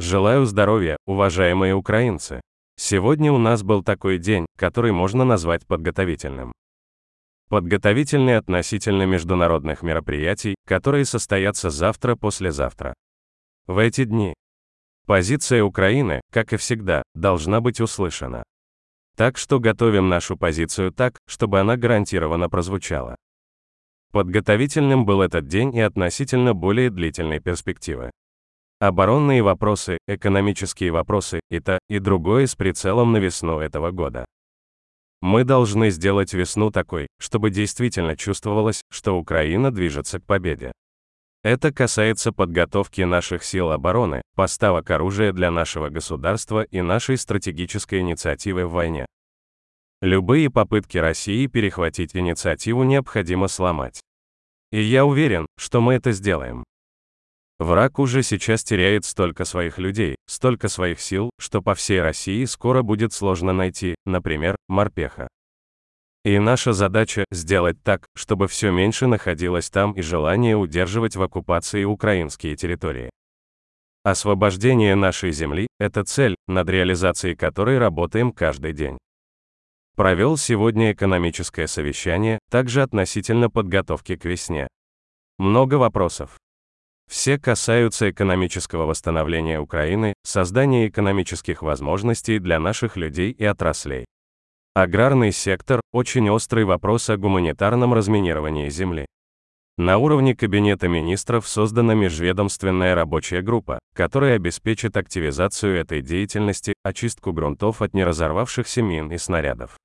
Желаю здоровья, уважаемые украинцы. Сегодня у нас был такой день, который можно назвать подготовительным. Подготовительный относительно международных мероприятий, которые состоятся завтра-послезавтра. В эти дни позиция Украины, как и всегда, должна быть услышана. Так что готовим нашу позицию так, чтобы она гарантированно прозвучала. Подготовительным был этот день и относительно более длительной перспективы. Оборонные вопросы, экономические вопросы, и то, и другое с прицелом на весну этого года. Мы должны сделать весну такой, чтобы действительно чувствовалось, что Украина движется к победе. Это касается подготовки наших сил обороны, поставок оружия для нашего государства и нашей стратегической инициативы в войне. Любые попытки России перехватить инициативу необходимо сломать. И я уверен, что мы это сделаем. Враг уже сейчас теряет столько своих людей, столько своих сил, что по всей России скоро будет сложно найти, например, морпеха. И наша задача – сделать так, чтобы все меньше находилось там и желание удерживать в оккупации украинские территории. Освобождение нашей земли – это цель, над реализацией которой работаем каждый день. Провел сегодня экономическое совещание, также относительно подготовки к весне. Много вопросов. Все касаются экономического восстановления Украины, создания экономических возможностей для наших людей и отраслей. Аграрный сектор – очень острый вопрос о гуманитарном разминировании земли. На уровне Кабинета министров создана межведомственная рабочая группа, которая обеспечит активизацию этой деятельности, очистку грунтов от неразорвавшихся мин и снарядов.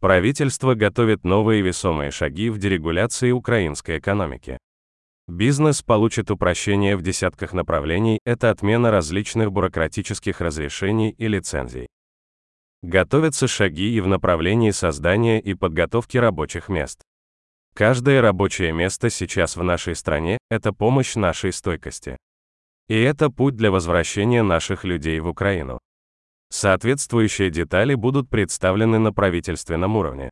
Правительство готовит новые весомые шаги в дерегуляции украинской экономики. Бизнес получит упрощение в десятках направлений, это отмена различных бюрократических разрешений и лицензий. Готовятся шаги и в направлении создания и подготовки рабочих мест. Каждое рабочее место сейчас в нашей стране – это помощь нашей стойкости. И это путь для возвращения наших людей в Украину. Соответствующие детали будут представлены на правительственном уровне.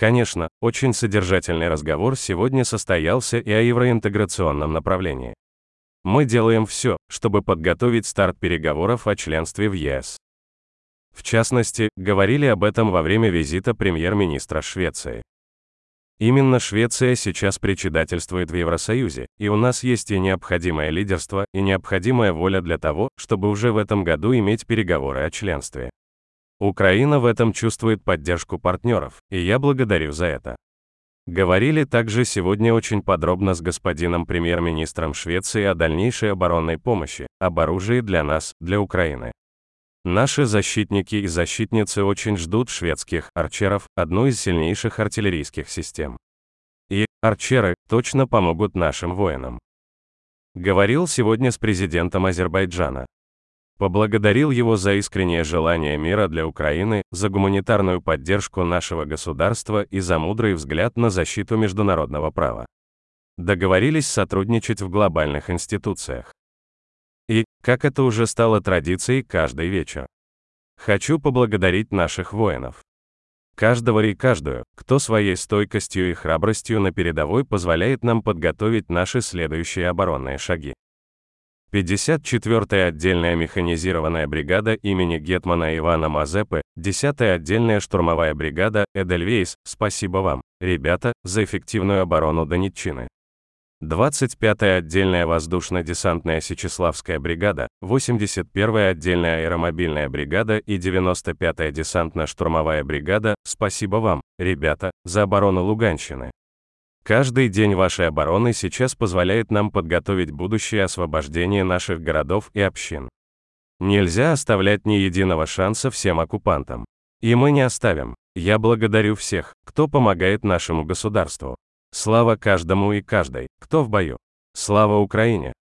Конечно, очень содержательный разговор сегодня состоялся и о евроинтеграционном направлении. Мы делаем все, чтобы подготовить старт переговоров о членстве в ЕС. В частности, говорили об этом во время визита премьер-министра Швеции. Именно Швеция сейчас председательствует в Евросоюзе, и у нас есть и необходимое лидерство, и необходимая воля для того, чтобы уже в этом году иметь переговоры о членстве. Украина в этом чувствует поддержку партнеров, и я благодарю за это. Говорили также сегодня очень подробно с господином премьер-министром Швеции о дальнейшей оборонной помощи, об оружии для нас, для Украины. Наши защитники и защитницы очень ждут шведских арчеров, одну из сильнейших артиллерийских систем. И арчеры точно помогут нашим воинам. Говорил сегодня с президентом Азербайджана поблагодарил его за искреннее желание мира для Украины, за гуманитарную поддержку нашего государства и за мудрый взгляд на защиту международного права. Договорились сотрудничать в глобальных институциях. И, как это уже стало традицией каждый вечер. Хочу поблагодарить наших воинов. Каждого и каждую, кто своей стойкостью и храбростью на передовой позволяет нам подготовить наши следующие оборонные шаги. 54-я отдельная механизированная бригада имени Гетмана Ивана Мазепы, 10-я отдельная штурмовая бригада Эдельвейс, спасибо вам, ребята, за эффективную оборону Донеччины. 25-я отдельная воздушно-десантная Сечеславская бригада, 81-я отдельная аэромобильная бригада и 95-я десантно-штурмовая бригада, спасибо вам, ребята, за оборону Луганщины. Каждый день вашей обороны сейчас позволяет нам подготовить будущее освобождение наших городов и общин. Нельзя оставлять ни единого шанса всем оккупантам. И мы не оставим. Я благодарю всех, кто помогает нашему государству. Слава каждому и каждой, кто в бою. Слава Украине!